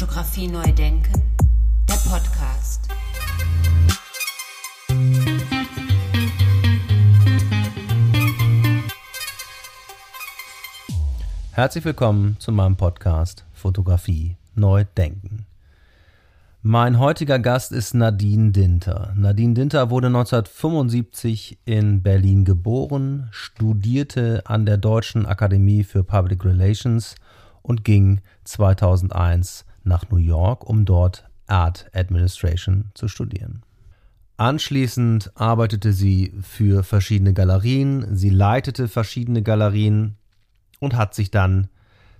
Fotografie neu denken, der Podcast. Herzlich willkommen zu meinem Podcast Fotografie neu denken. Mein heutiger Gast ist Nadine Dinter. Nadine Dinter wurde 1975 in Berlin geboren, studierte an der Deutschen Akademie für Public Relations und ging 2001 nach New York, um dort Art Administration zu studieren. Anschließend arbeitete sie für verschiedene Galerien, sie leitete verschiedene Galerien und hat sich dann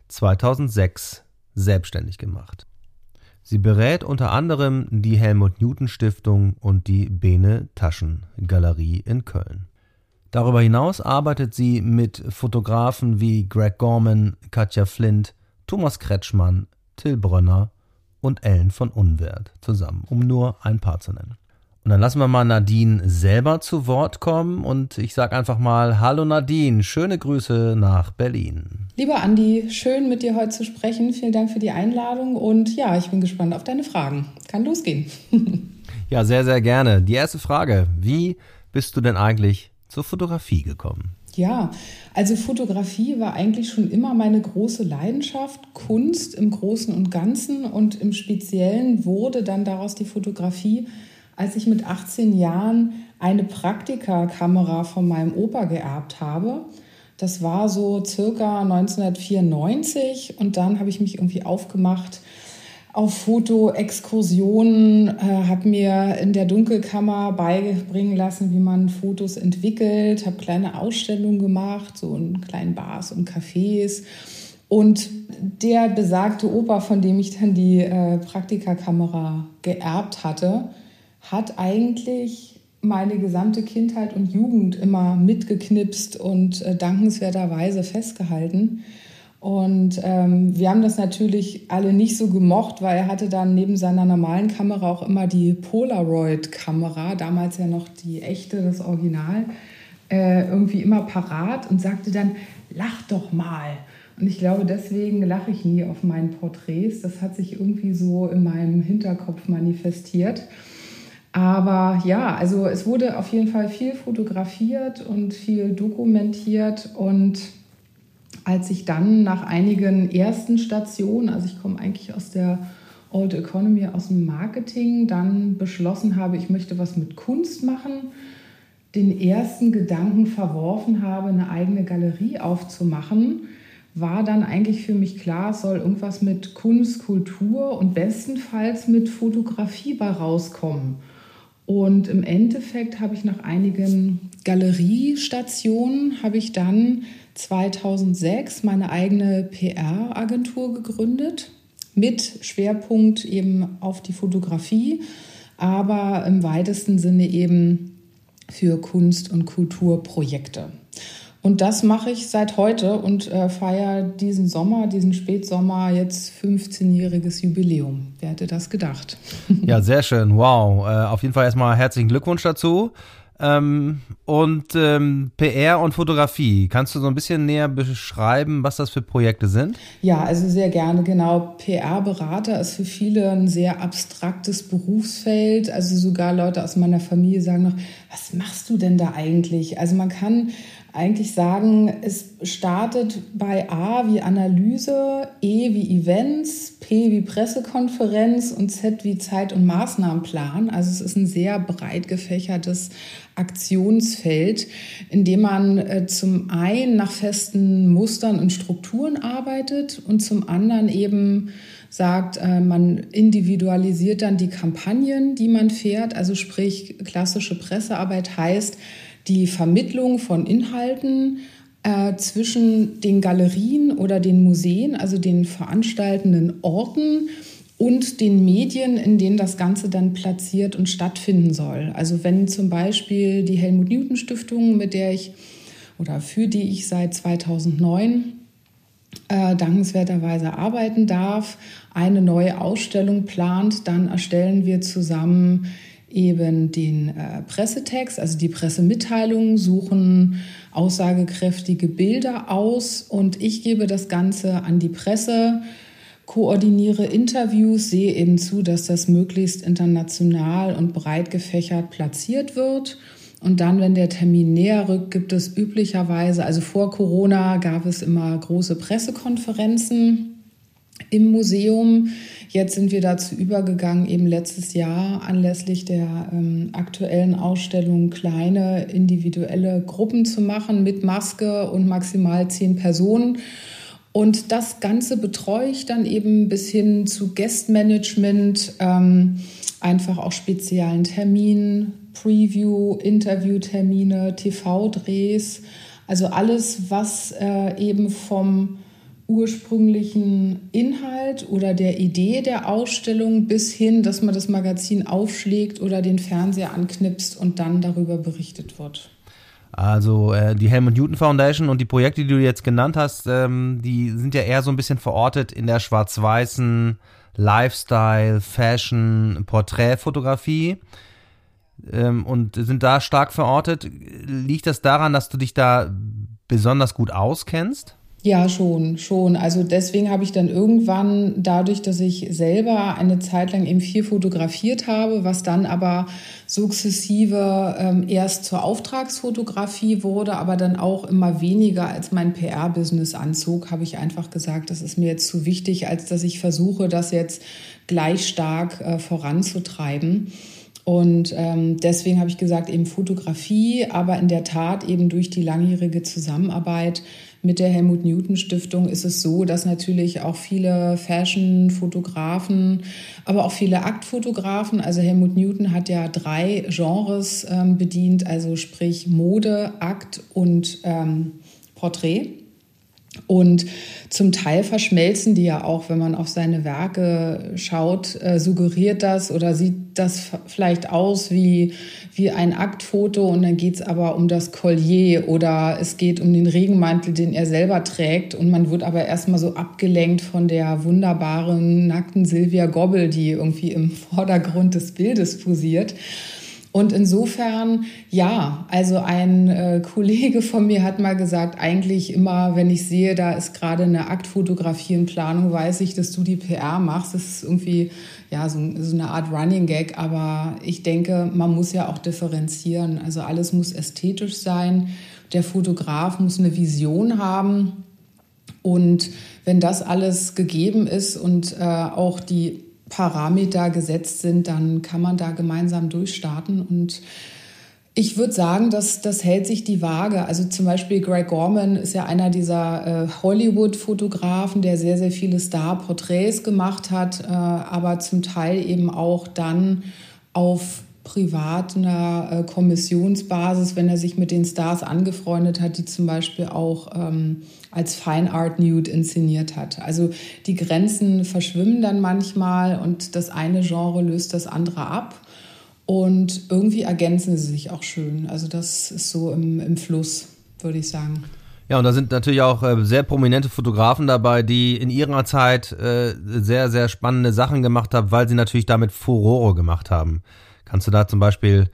2006 selbstständig gemacht. Sie berät unter anderem die Helmut Newton Stiftung und die Bene Taschen Galerie in Köln. Darüber hinaus arbeitet sie mit Fotografen wie Greg Gorman, Katja Flint, Thomas Kretschmann, Till Brönner und Ellen von Unwert zusammen, um nur ein paar zu nennen. Und dann lassen wir mal Nadine selber zu Wort kommen und ich sage einfach mal Hallo Nadine, schöne Grüße nach Berlin. Lieber Andi, schön mit dir heute zu sprechen. Vielen Dank für die Einladung und ja, ich bin gespannt auf deine Fragen. Kann losgehen. ja, sehr, sehr gerne. Die erste Frage, wie bist du denn eigentlich zur Fotografie gekommen? Ja, also Fotografie war eigentlich schon immer meine große Leidenschaft, Kunst im Großen und Ganzen und im Speziellen wurde dann daraus die Fotografie als ich mit 18 Jahren eine Praktikakamera von meinem Opa geerbt habe. Das war so circa 1994 und dann habe ich mich irgendwie aufgemacht auf Fotoexkursionen, äh, habe mir in der Dunkelkammer beibringen lassen, wie man Fotos entwickelt, habe kleine Ausstellungen gemacht, so in kleinen Bars und Cafés. Und der besagte Opa, von dem ich dann die äh, Praktikakamera geerbt hatte, hat eigentlich meine gesamte Kindheit und Jugend immer mitgeknipst und äh, dankenswerterweise festgehalten. Und ähm, wir haben das natürlich alle nicht so gemocht, weil er hatte dann neben seiner normalen Kamera auch immer die Polaroid-Kamera, damals ja noch die echte, das Original, äh, irgendwie immer parat und sagte dann, lach doch mal. Und ich glaube, deswegen lache ich nie auf meinen Porträts. Das hat sich irgendwie so in meinem Hinterkopf manifestiert. Aber ja, also es wurde auf jeden Fall viel fotografiert und viel dokumentiert. Und als ich dann nach einigen ersten Stationen, also ich komme eigentlich aus der Old Economy, aus dem Marketing, dann beschlossen habe, ich möchte was mit Kunst machen, den ersten Gedanken verworfen habe, eine eigene Galerie aufzumachen, war dann eigentlich für mich klar, es soll irgendwas mit Kunst, Kultur und bestenfalls mit Fotografie bei rauskommen. Und im Endeffekt habe ich nach einigen Galeriestationen, habe ich dann 2006 meine eigene PR-Agentur gegründet mit Schwerpunkt eben auf die Fotografie, aber im weitesten Sinne eben für Kunst- und Kulturprojekte. Und das mache ich seit heute und äh, feiere diesen Sommer, diesen Spätsommer jetzt 15-jähriges Jubiläum. Wer hätte das gedacht? Ja, sehr schön. Wow. Äh, auf jeden Fall erstmal herzlichen Glückwunsch dazu. Ähm, und ähm, PR und Fotografie, kannst du so ein bisschen näher beschreiben, was das für Projekte sind? Ja, also sehr gerne, genau. PR-Berater ist für viele ein sehr abstraktes Berufsfeld. Also sogar Leute aus meiner Familie sagen noch, was machst du denn da eigentlich? Also man kann eigentlich sagen, es startet bei A wie Analyse, E wie Events, P wie Pressekonferenz und Z wie Zeit- und Maßnahmenplan. Also es ist ein sehr breit gefächertes Aktionsfeld, in dem man äh, zum einen nach festen Mustern und Strukturen arbeitet und zum anderen eben sagt, äh, man individualisiert dann die Kampagnen, die man fährt. Also sprich, klassische Pressearbeit heißt, die Vermittlung von Inhalten äh, zwischen den Galerien oder den Museen, also den veranstaltenden Orten und den Medien, in denen das Ganze dann platziert und stattfinden soll. Also wenn zum Beispiel die Helmut Newton Stiftung, mit der ich oder für die ich seit 2009 äh, dankenswerterweise arbeiten darf, eine neue Ausstellung plant, dann erstellen wir zusammen eben den äh, Pressetext, also die Pressemitteilungen, suchen aussagekräftige Bilder aus und ich gebe das Ganze an die Presse, koordiniere Interviews, sehe eben zu, dass das möglichst international und breit gefächert platziert wird. Und dann, wenn der Termin näher rückt, gibt es üblicherweise, also vor Corona gab es immer große Pressekonferenzen im Museum. Jetzt sind wir dazu übergegangen, eben letztes Jahr anlässlich der ähm, aktuellen Ausstellung kleine individuelle Gruppen zu machen mit Maske und maximal zehn Personen. Und das Ganze betreue ich dann eben bis hin zu Guestmanagement, ähm, einfach auch speziellen Terminen, Preview, Interviewtermine, TV-Drehs. Also alles, was äh, eben vom ursprünglichen Inhalt oder der Idee der Ausstellung bis hin, dass man das Magazin aufschlägt oder den Fernseher anknipst und dann darüber berichtet wird. Also äh, die Helmut Newton Foundation und die Projekte, die du jetzt genannt hast, ähm, die sind ja eher so ein bisschen verortet in der schwarz-weißen Lifestyle, Fashion, Porträtfotografie ähm, und sind da stark verortet. Liegt das daran, dass du dich da besonders gut auskennst? Ja, schon, schon. Also deswegen habe ich dann irgendwann, dadurch, dass ich selber eine Zeit lang eben viel fotografiert habe, was dann aber sukzessive ähm, erst zur Auftragsfotografie wurde, aber dann auch immer weniger als mein PR-Business anzog, habe ich einfach gesagt, das ist mir jetzt zu wichtig, als dass ich versuche, das jetzt gleich stark äh, voranzutreiben. Und ähm, deswegen habe ich gesagt, eben Fotografie, aber in der Tat eben durch die langjährige Zusammenarbeit mit der Helmut Newton Stiftung ist es so, dass natürlich auch viele Fashion-Fotografen, aber auch viele Aktfotografen, also Helmut Newton hat ja drei Genres ähm, bedient, also sprich Mode, Akt und ähm, Porträt. Und zum Teil verschmelzen die ja auch, wenn man auf seine Werke schaut, äh, suggeriert das oder sieht das vielleicht aus wie, wie ein Aktfoto und dann geht es aber um das Collier oder es geht um den Regenmantel, den er selber trägt und man wird aber erstmal so abgelenkt von der wunderbaren nackten Silvia Gobbel, die irgendwie im Vordergrund des Bildes posiert. Und insofern, ja, also ein äh, Kollege von mir hat mal gesagt, eigentlich immer, wenn ich sehe, da ist gerade eine Aktfotografie in Planung, weiß ich, dass du die PR machst. Das ist irgendwie, ja, so, so eine Art Running Gag. Aber ich denke, man muss ja auch differenzieren. Also alles muss ästhetisch sein. Der Fotograf muss eine Vision haben. Und wenn das alles gegeben ist und äh, auch die Parameter gesetzt sind, dann kann man da gemeinsam durchstarten. Und ich würde sagen, dass das hält sich die Waage. Also zum Beispiel Greg Gorman ist ja einer dieser äh, Hollywood-Fotografen, der sehr, sehr viele Star-Porträts gemacht hat, äh, aber zum Teil eben auch dann auf privater äh, Kommissionsbasis, wenn er sich mit den Stars angefreundet hat, die zum Beispiel auch ähm, als Fine Art Nude inszeniert hat. Also die Grenzen verschwimmen dann manchmal und das eine Genre löst das andere ab. Und irgendwie ergänzen sie sich auch schön. Also das ist so im, im Fluss, würde ich sagen. Ja, und da sind natürlich auch äh, sehr prominente Fotografen dabei, die in ihrer Zeit äh, sehr, sehr spannende Sachen gemacht haben, weil sie natürlich damit Furore gemacht haben. Kannst du da zum Beispiel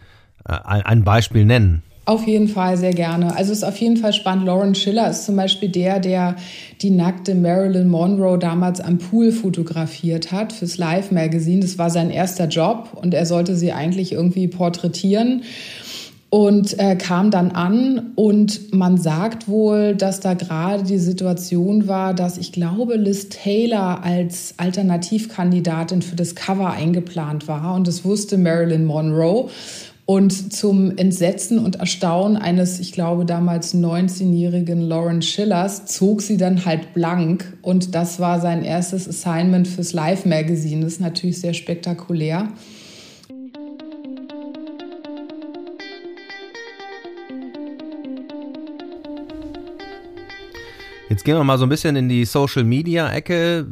äh, ein Beispiel nennen? Auf jeden Fall, sehr gerne. Also es ist auf jeden Fall spannend. Lauren Schiller ist zum Beispiel der, der die nackte Marilyn Monroe damals am Pool fotografiert hat fürs Live Magazine. Das war sein erster Job und er sollte sie eigentlich irgendwie porträtieren und äh, kam dann an und man sagt wohl, dass da gerade die Situation war, dass ich glaube, Liz Taylor als Alternativkandidatin für das Cover eingeplant war und das wusste Marilyn Monroe. Und zum Entsetzen und Erstaunen eines, ich glaube, damals 19-jährigen Lauren Schillers zog sie dann halt blank. Und das war sein erstes Assignment fürs Live Magazine. Das ist natürlich sehr spektakulär. Jetzt gehen wir mal so ein bisschen in die Social Media Ecke.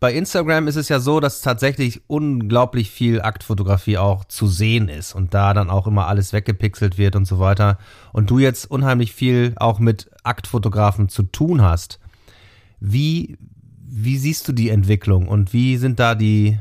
Bei Instagram ist es ja so, dass tatsächlich unglaublich viel Aktfotografie auch zu sehen ist und da dann auch immer alles weggepixelt wird und so weiter. Und du jetzt unheimlich viel auch mit Aktfotografen zu tun hast. Wie, wie siehst du die Entwicklung und wie sind da die,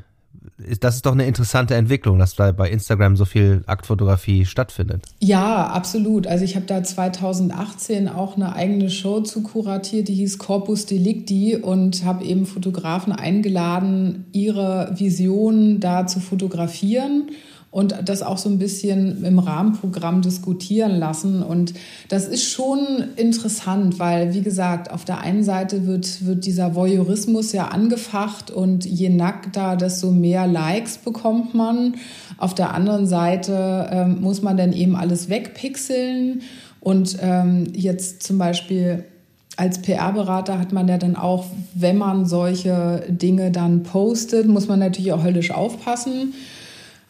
das ist doch eine interessante Entwicklung, dass da bei Instagram so viel Aktfotografie stattfindet. Ja, absolut. Also ich habe da 2018 auch eine eigene Show zu kuratiert, die hieß Corpus Delicti und habe eben Fotografen eingeladen, ihre Visionen da zu fotografieren und das auch so ein bisschen im Rahmenprogramm diskutieren lassen. Und das ist schon interessant, weil, wie gesagt, auf der einen Seite wird, wird dieser Voyeurismus ja angefacht und je nackter, desto mehr Likes bekommt man. Auf der anderen Seite ähm, muss man dann eben alles wegpixeln. Und ähm, jetzt zum Beispiel als PR-Berater hat man ja dann auch, wenn man solche Dinge dann postet, muss man natürlich auch höllisch aufpassen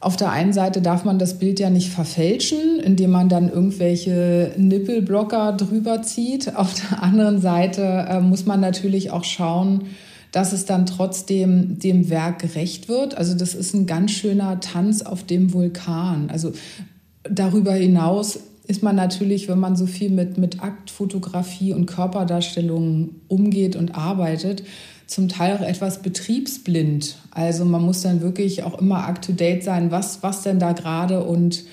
auf der einen Seite darf man das Bild ja nicht verfälschen, indem man dann irgendwelche Nippelblocker drüber zieht. Auf der anderen Seite äh, muss man natürlich auch schauen, dass es dann trotzdem dem Werk gerecht wird. Also das ist ein ganz schöner Tanz auf dem Vulkan. Also darüber hinaus ist man natürlich, wenn man so viel mit, mit Aktfotografie und Körperdarstellung umgeht und arbeitet, zum Teil auch etwas betriebsblind. Also man muss dann wirklich auch immer up-to-date sein, was, was denn da gerade und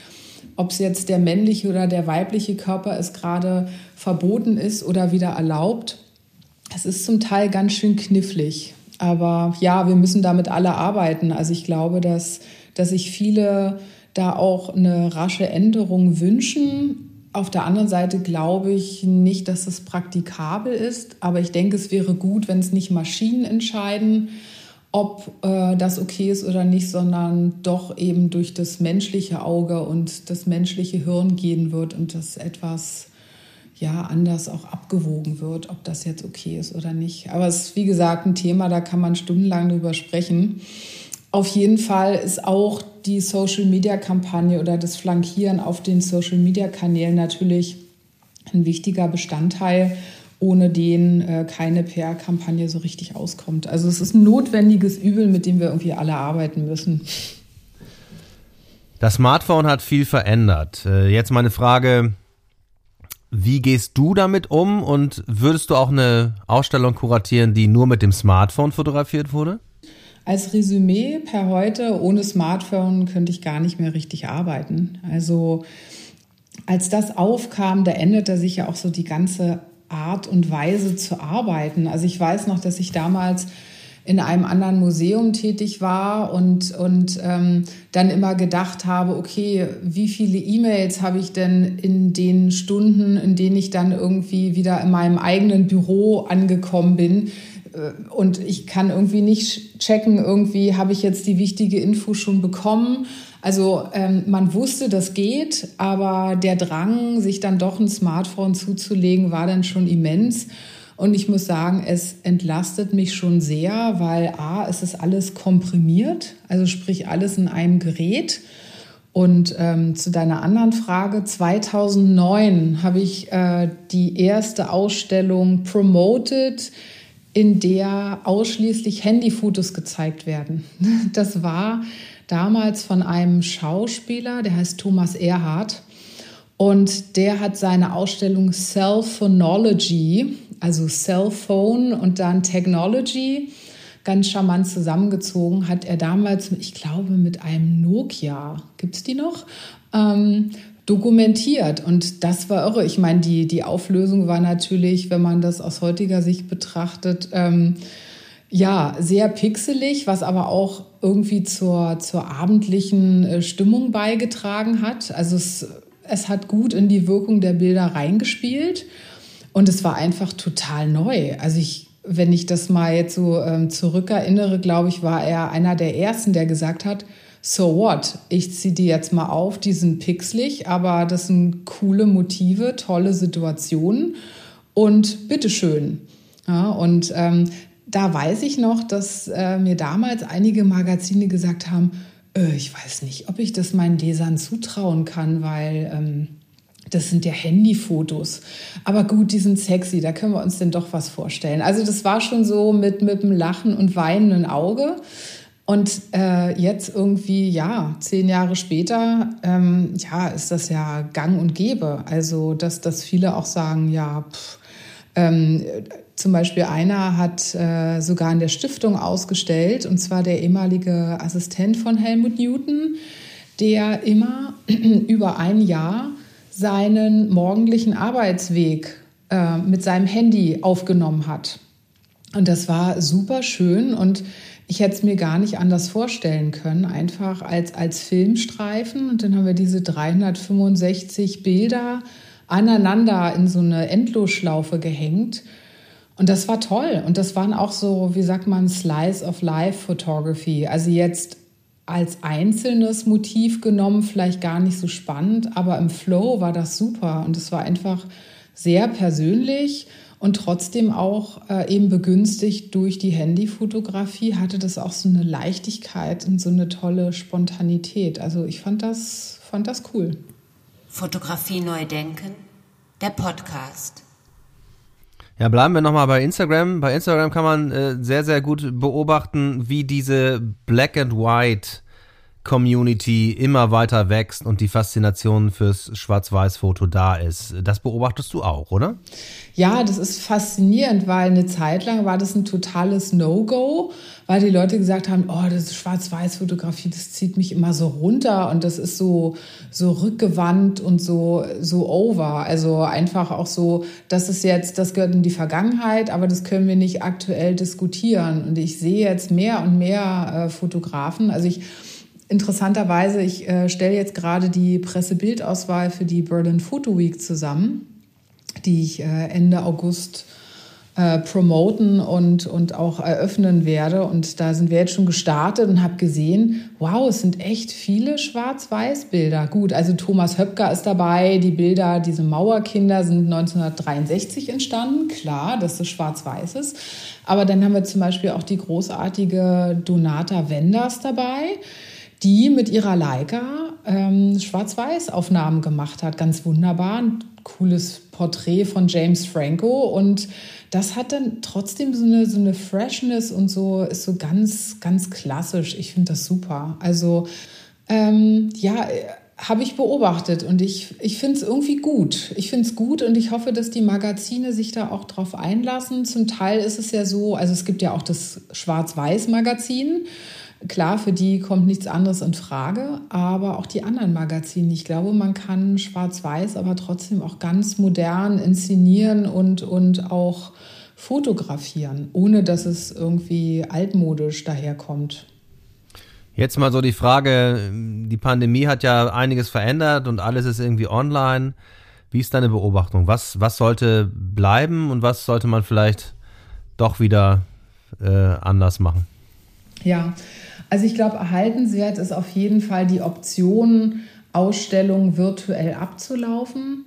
ob es jetzt der männliche oder der weibliche Körper ist, gerade verboten ist oder wieder erlaubt. Es ist zum Teil ganz schön knifflig. Aber ja, wir müssen damit alle arbeiten. Also ich glaube, dass, dass sich viele da auch eine rasche Änderung wünschen auf der anderen Seite glaube ich nicht, dass es praktikabel ist, aber ich denke, es wäre gut, wenn es nicht Maschinen entscheiden, ob äh, das okay ist oder nicht, sondern doch eben durch das menschliche Auge und das menschliche Hirn gehen wird und das etwas ja anders auch abgewogen wird, ob das jetzt okay ist oder nicht. Aber es ist wie gesagt ein Thema, da kann man stundenlang drüber sprechen. Auf jeden Fall ist auch die Social-Media-Kampagne oder das Flankieren auf den Social-Media-Kanälen natürlich ein wichtiger Bestandteil, ohne den äh, keine PR-Kampagne so richtig auskommt. Also es ist ein notwendiges Übel, mit dem wir irgendwie alle arbeiten müssen. Das Smartphone hat viel verändert. Äh, jetzt meine Frage, wie gehst du damit um und würdest du auch eine Ausstellung kuratieren, die nur mit dem Smartphone fotografiert wurde? Als Resümee per heute, ohne Smartphone könnte ich gar nicht mehr richtig arbeiten. Also als das aufkam, da änderte sich ja auch so die ganze Art und Weise zu arbeiten. Also ich weiß noch, dass ich damals in einem anderen Museum tätig war und, und ähm, dann immer gedacht habe, okay, wie viele E-Mails habe ich denn in den Stunden, in denen ich dann irgendwie wieder in meinem eigenen Büro angekommen bin, und ich kann irgendwie nicht checken, irgendwie habe ich jetzt die wichtige Info schon bekommen. Also ähm, man wusste, das geht, aber der Drang, sich dann doch ein Smartphone zuzulegen, war dann schon immens. Und ich muss sagen, es entlastet mich schon sehr, weil a, es ist alles komprimiert, also sprich alles in einem Gerät. Und ähm, zu deiner anderen Frage, 2009 habe ich äh, die erste Ausstellung promoted in der ausschließlich Handyfotos gezeigt werden. Das war damals von einem Schauspieler, der heißt Thomas Erhardt. Und der hat seine Ausstellung Cellphonology, also Cellphone und dann Technology, ganz charmant zusammengezogen. Hat er damals, ich glaube, mit einem Nokia, gibt es die noch? Ähm, dokumentiert. Und das war irre. Ich meine, die, die Auflösung war natürlich, wenn man das aus heutiger Sicht betrachtet, ähm, ja, sehr pixelig, was aber auch irgendwie zur, zur abendlichen äh, Stimmung beigetragen hat. Also es, es hat gut in die Wirkung der Bilder reingespielt und es war einfach total neu. Also ich, wenn ich das mal jetzt so ähm, zurückerinnere, glaube ich, war er einer der ersten, der gesagt hat, so what? Ich ziehe die jetzt mal auf, die sind pixelig, aber das sind coole Motive, tolle Situationen und bitteschön. Ja, und ähm, da weiß ich noch, dass äh, mir damals einige Magazine gesagt haben, äh, ich weiß nicht, ob ich das meinen Lesern zutrauen kann, weil ähm, das sind ja Handyfotos. Aber gut, die sind sexy, da können wir uns denn doch was vorstellen. Also das war schon so mit, mit dem Lachen und weinenden Auge. Und äh, jetzt irgendwie, ja, zehn Jahre später, ähm, ja, ist das ja gang und gäbe. Also, dass, dass viele auch sagen, ja, pff, ähm, Zum Beispiel einer hat äh, sogar in der Stiftung ausgestellt, und zwar der ehemalige Assistent von Helmut Newton, der immer über ein Jahr seinen morgendlichen Arbeitsweg äh, mit seinem Handy aufgenommen hat. Und das war super schön und ich hätte es mir gar nicht anders vorstellen können, einfach als, als Filmstreifen. Und dann haben wir diese 365 Bilder aneinander in so eine Endlosschlaufe gehängt. Und das war toll. Und das waren auch so, wie sagt man, Slice of Life Photography. Also jetzt als einzelnes Motiv genommen vielleicht gar nicht so spannend, aber im Flow war das super. Und es war einfach sehr persönlich und trotzdem auch äh, eben begünstigt durch die Handyfotografie hatte das auch so eine Leichtigkeit und so eine tolle Spontanität. Also ich fand das, fand das cool. Fotografie neu denken, der Podcast. Ja, bleiben wir nochmal bei Instagram. Bei Instagram kann man äh, sehr, sehr gut beobachten, wie diese Black and White Community immer weiter wächst und die Faszination fürs Schwarz-Weiß-Foto da ist. Das beobachtest du auch, oder? Ja, das ist faszinierend, weil eine Zeit lang war das ein totales No-Go, weil die Leute gesagt haben, oh, das Schwarz-Weiß-Fotografie, das zieht mich immer so runter und das ist so, so rückgewandt und so, so over. Also einfach auch so, das ist jetzt, das gehört in die Vergangenheit, aber das können wir nicht aktuell diskutieren. Und ich sehe jetzt mehr und mehr äh, Fotografen. Also ich interessanterweise, ich äh, stelle jetzt gerade die Pressebildauswahl für die Berlin Photo Week zusammen die ich äh, Ende August äh, promoten und, und auch eröffnen werde. Und da sind wir jetzt schon gestartet und habe gesehen, wow, es sind echt viele Schwarz-Weiß-Bilder. Gut, also Thomas Höpker ist dabei. Die Bilder, diese Mauerkinder sind 1963 entstanden. Klar, dass es schwarz-weiß ist. Aber dann haben wir zum Beispiel auch die großartige Donata Wenders dabei die mit ihrer Leica ähm, Schwarz-Weiß-Aufnahmen gemacht hat. Ganz wunderbar. Ein cooles Porträt von James Franco. Und das hat dann trotzdem so eine, so eine Freshness und so, ist so ganz, ganz klassisch. Ich finde das super. Also, ähm, ja, habe ich beobachtet und ich, ich finde es irgendwie gut. Ich finde es gut und ich hoffe, dass die Magazine sich da auch drauf einlassen. Zum Teil ist es ja so, also es gibt ja auch das Schwarz-Weiß-Magazin. Klar, für die kommt nichts anderes in Frage, aber auch die anderen Magazine. Ich glaube, man kann schwarz-weiß, aber trotzdem auch ganz modern inszenieren und, und auch fotografieren, ohne dass es irgendwie altmodisch daherkommt. Jetzt mal so die Frage, die Pandemie hat ja einiges verändert und alles ist irgendwie online. Wie ist deine Beobachtung? Was, was sollte bleiben und was sollte man vielleicht doch wieder äh, anders machen? Ja, also ich glaube, erhaltenswert ist auf jeden Fall die Option, Ausstellungen virtuell abzulaufen,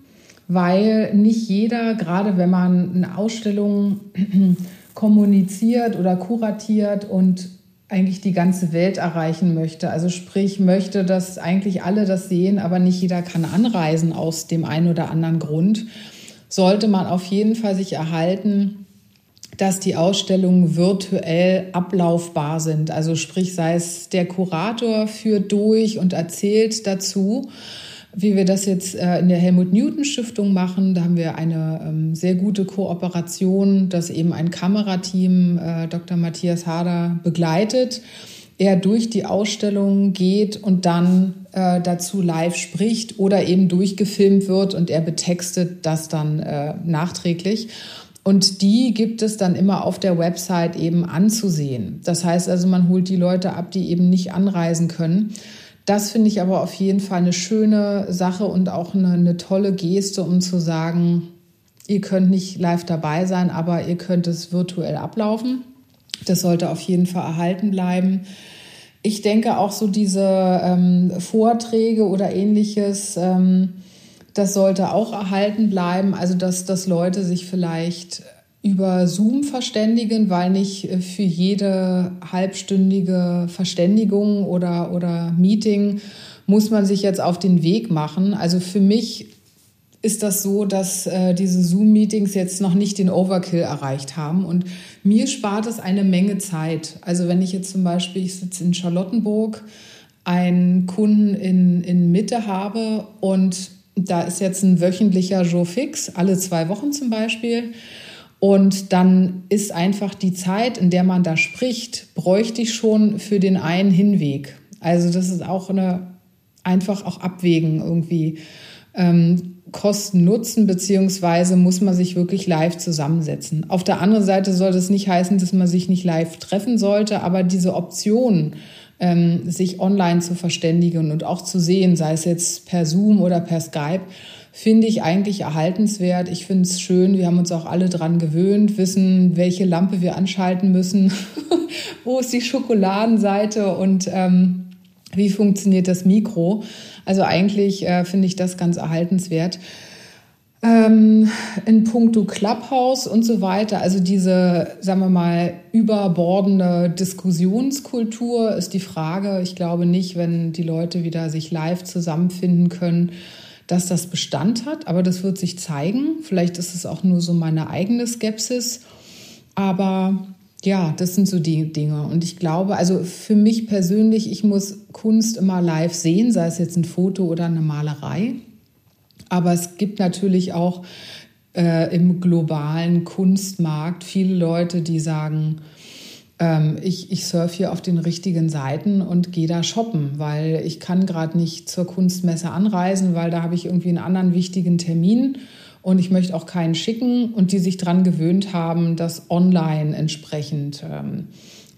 weil nicht jeder, gerade wenn man eine Ausstellung kommuniziert oder kuratiert und eigentlich die ganze Welt erreichen möchte. Also sprich, möchte, dass eigentlich alle das sehen, aber nicht jeder kann anreisen aus dem einen oder anderen Grund, sollte man auf jeden Fall sich erhalten, dass die Ausstellungen virtuell ablaufbar sind. Also sprich, sei es der Kurator führt durch und erzählt dazu, wie wir das jetzt äh, in der Helmut Newton Stiftung machen. Da haben wir eine ähm, sehr gute Kooperation, dass eben ein Kamerateam äh, Dr. Matthias Hader begleitet. Er durch die Ausstellung geht und dann äh, dazu live spricht oder eben durchgefilmt wird und er betextet das dann nachträglich. Und die gibt es dann immer auf der Website eben anzusehen. Das heißt also, man holt die Leute ab, die eben nicht anreisen können. Das finde ich aber auf jeden Fall eine schöne Sache und auch eine, eine tolle Geste, um zu sagen, ihr könnt nicht live dabei sein, aber ihr könnt es virtuell ablaufen. Das sollte auf jeden Fall erhalten bleiben. Ich denke auch so diese ähm, Vorträge oder ähnliches. Ähm, das sollte auch erhalten bleiben, also dass, dass Leute sich vielleicht über Zoom verständigen, weil nicht äh, für jede halbstündige Verständigung oder, oder Meeting muss man sich jetzt auf den Weg machen. Also für mich ist das so, dass äh, diese Zoom-Meetings jetzt noch nicht den Overkill erreicht haben. Und mir spart es eine Menge Zeit. Also wenn ich jetzt zum Beispiel, ich sitze in Charlottenburg, einen Kunden in, in Mitte habe und da ist jetzt ein wöchentlicher Joe Fix, alle zwei Wochen zum Beispiel. Und dann ist einfach die Zeit, in der man da spricht, bräuchte ich schon für den einen Hinweg. Also das ist auch eine einfach auch abwägen irgendwie. Ähm, Kosten Nutzen, beziehungsweise muss man sich wirklich live zusammensetzen. Auf der anderen Seite soll das nicht heißen, dass man sich nicht live treffen sollte, aber diese Option, ähm, sich online zu verständigen und auch zu sehen, sei es jetzt per Zoom oder per Skype, finde ich eigentlich erhaltenswert. Ich finde es schön. Wir haben uns auch alle dran gewöhnt, wissen, welche Lampe wir anschalten müssen, wo ist die Schokoladenseite und ähm, wie funktioniert das Mikro. Also eigentlich äh, finde ich das ganz erhaltenswert. Ähm, in puncto Clubhouse und so weiter, also diese, sagen wir mal, überbordende Diskussionskultur ist die Frage. Ich glaube nicht, wenn die Leute wieder sich live zusammenfinden können, dass das Bestand hat, aber das wird sich zeigen. Vielleicht ist es auch nur so meine eigene Skepsis. Aber ja, das sind so die Dinge. Und ich glaube, also für mich persönlich, ich muss Kunst immer live sehen, sei es jetzt ein Foto oder eine Malerei. Aber es gibt natürlich auch äh, im globalen Kunstmarkt viele Leute, die sagen, ähm, ich, ich surfe hier auf den richtigen Seiten und gehe da shoppen, weil ich kann gerade nicht zur Kunstmesse anreisen, weil da habe ich irgendwie einen anderen wichtigen Termin und ich möchte auch keinen schicken und die sich daran gewöhnt haben, das online entsprechend ähm,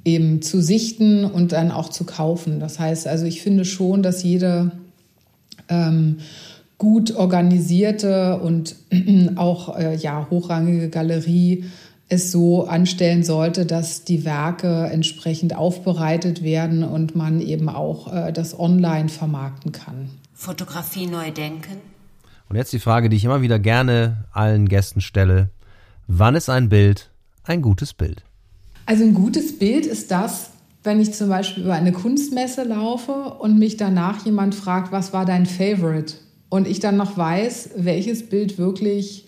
eben zu sichten und dann auch zu kaufen. Das heißt also, ich finde schon, dass jede ähm, gut organisierte und auch äh, ja, hochrangige Galerie es so anstellen sollte, dass die Werke entsprechend aufbereitet werden und man eben auch äh, das online vermarkten kann. Fotografie neu denken und jetzt die Frage, die ich immer wieder gerne allen Gästen stelle. Wann ist ein Bild ein gutes Bild? Also ein gutes Bild ist das, wenn ich zum Beispiel über eine Kunstmesse laufe und mich danach jemand fragt, was war dein Favorite? Und ich dann noch weiß, welches Bild wirklich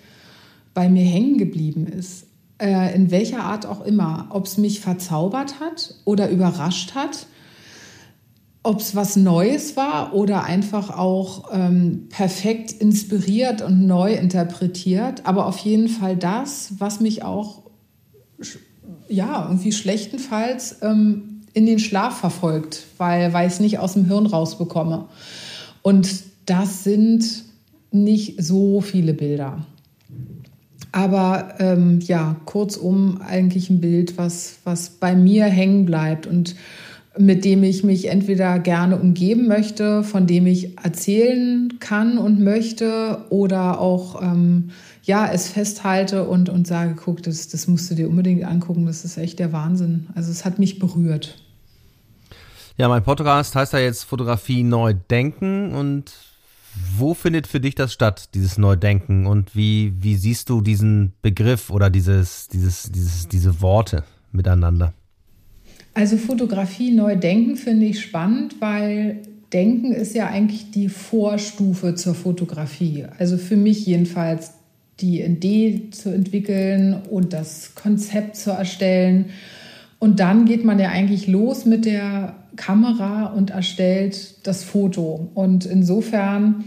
bei mir hängen geblieben ist. Äh, in welcher Art auch immer. Ob es mich verzaubert hat oder überrascht hat ob es was Neues war oder einfach auch ähm, perfekt inspiriert und neu interpretiert, aber auf jeden Fall das, was mich auch ja irgendwie schlechtenfalls ähm, in den Schlaf verfolgt, weil, weil ich es nicht aus dem Hirn rausbekomme. Und das sind nicht so viele Bilder. Aber ähm, ja, kurzum eigentlich ein Bild, was, was bei mir hängen bleibt und mit dem ich mich entweder gerne umgeben möchte, von dem ich erzählen kann und möchte oder auch ähm, ja, es festhalte und, und sage, guck, das, das musst du dir unbedingt angucken, das ist echt der Wahnsinn. Also es hat mich berührt. Ja, mein Podcast heißt ja jetzt Fotografie neu denken und wo findet für dich das statt, dieses Neudenken und wie, wie siehst du diesen Begriff oder dieses, dieses, dieses, diese Worte miteinander? Also Fotografie neu denken finde ich spannend, weil Denken ist ja eigentlich die Vorstufe zur Fotografie. Also für mich jedenfalls die Idee zu entwickeln und das Konzept zu erstellen. Und dann geht man ja eigentlich los mit der Kamera und erstellt das Foto. Und insofern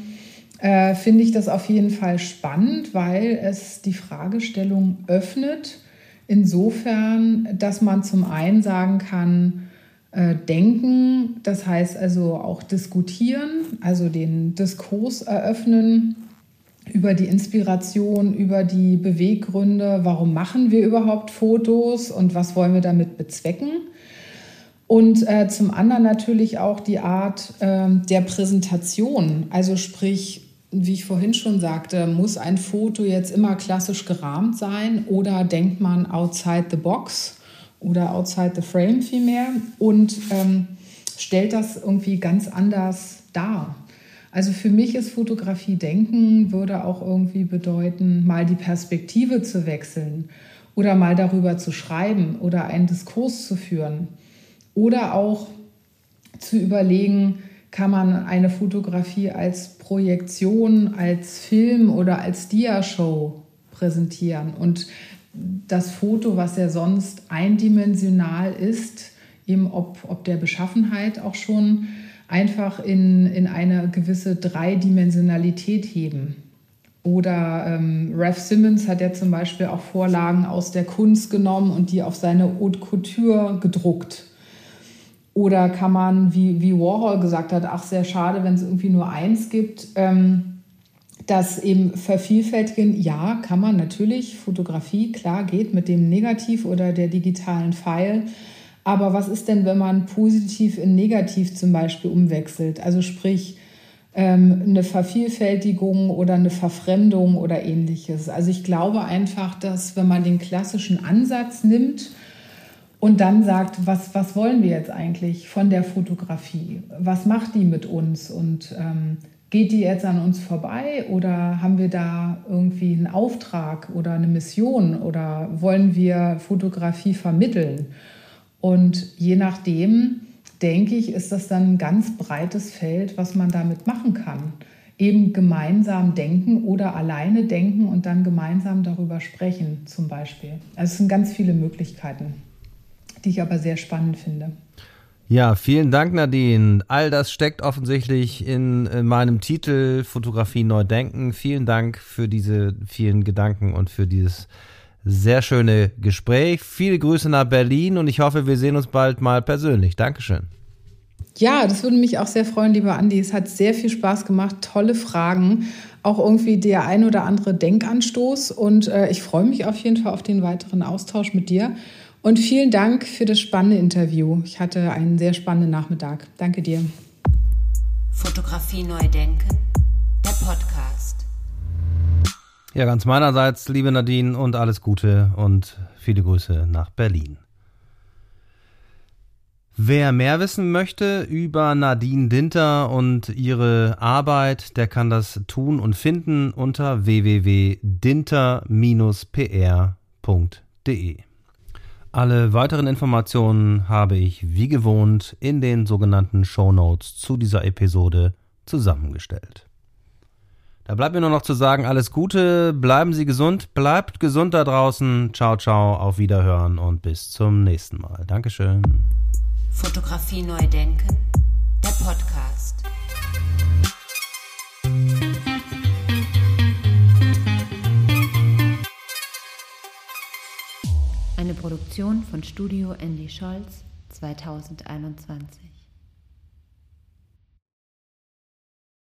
äh, finde ich das auf jeden Fall spannend, weil es die Fragestellung öffnet, Insofern, dass man zum einen sagen kann, äh, denken, das heißt also auch diskutieren, also den Diskurs eröffnen über die Inspiration, über die Beweggründe, warum machen wir überhaupt Fotos und was wollen wir damit bezwecken. Und äh, zum anderen natürlich auch die Art äh, der Präsentation, also sprich, wie ich vorhin schon sagte, muss ein Foto jetzt immer klassisch gerahmt sein oder denkt man outside the box oder outside the frame vielmehr und ähm, stellt das irgendwie ganz anders dar. Also für mich ist Fotografie denken, würde auch irgendwie bedeuten, mal die Perspektive zu wechseln oder mal darüber zu schreiben oder einen Diskurs zu führen oder auch zu überlegen, kann man eine Fotografie als Projektion, als Film oder als Diashow präsentieren. Und das Foto, was ja sonst eindimensional ist, eben ob, ob der Beschaffenheit auch schon, einfach in, in eine gewisse Dreidimensionalität heben. Oder ähm, Ralph Simmons hat ja zum Beispiel auch Vorlagen aus der Kunst genommen und die auf seine Haute Couture gedruckt. Oder kann man, wie, wie Warhol gesagt hat, ach sehr schade, wenn es irgendwie nur eins gibt, ähm, das eben vervielfältigen. Ja, kann man natürlich. Fotografie, klar, geht mit dem Negativ oder der digitalen Pfeil. Aber was ist denn, wenn man positiv in negativ zum Beispiel umwechselt? Also sprich, ähm, eine Vervielfältigung oder eine Verfremdung oder ähnliches. Also ich glaube einfach, dass wenn man den klassischen Ansatz nimmt und dann sagt, was, was wollen wir jetzt eigentlich von der Fotografie? Was macht die mit uns? Und ähm, geht die jetzt an uns vorbei oder haben wir da irgendwie einen Auftrag oder eine Mission oder wollen wir Fotografie vermitteln? Und je nachdem, denke ich, ist das dann ein ganz breites Feld, was man damit machen kann. Eben gemeinsam denken oder alleine denken und dann gemeinsam darüber sprechen, zum Beispiel. Also es sind ganz viele Möglichkeiten, die ich aber sehr spannend finde. Ja, vielen Dank, Nadine. All das steckt offensichtlich in, in, meinem Titel Fotografie neu denken. Vielen Dank für diese vielen Gedanken und für dieses sehr schöne Gespräch. Viele Grüße nach Berlin und ich hoffe, wir sehen uns bald mal persönlich. Dankeschön. Ja, das würde mich auch sehr freuen, lieber Andi. Es hat sehr viel Spaß gemacht, tolle Fragen, auch irgendwie der ein oder andere Denkanstoß und äh, ich freue mich auf jeden Fall auf den weiteren Austausch mit dir. Und vielen Dank für das spannende Interview. Ich hatte einen sehr spannenden Nachmittag. Danke dir. Fotografie neu denken, der Podcast. Ja, ganz meinerseits, liebe Nadine, und alles Gute und viele Grüße nach Berlin. Wer mehr wissen möchte über Nadine Dinter und ihre Arbeit, der kann das tun und finden unter www.dinter-pr.de. Alle weiteren Informationen habe ich wie gewohnt in den sogenannten Show Notes zu dieser Episode zusammengestellt. Da bleibt mir nur noch zu sagen, alles Gute, bleiben Sie gesund, bleibt gesund da draußen. Ciao, ciao, auf Wiederhören und bis zum nächsten Mal. Dankeschön. Fotografie neu denken, der Podcast. Eine Produktion von Studio Andy Scholz 2021.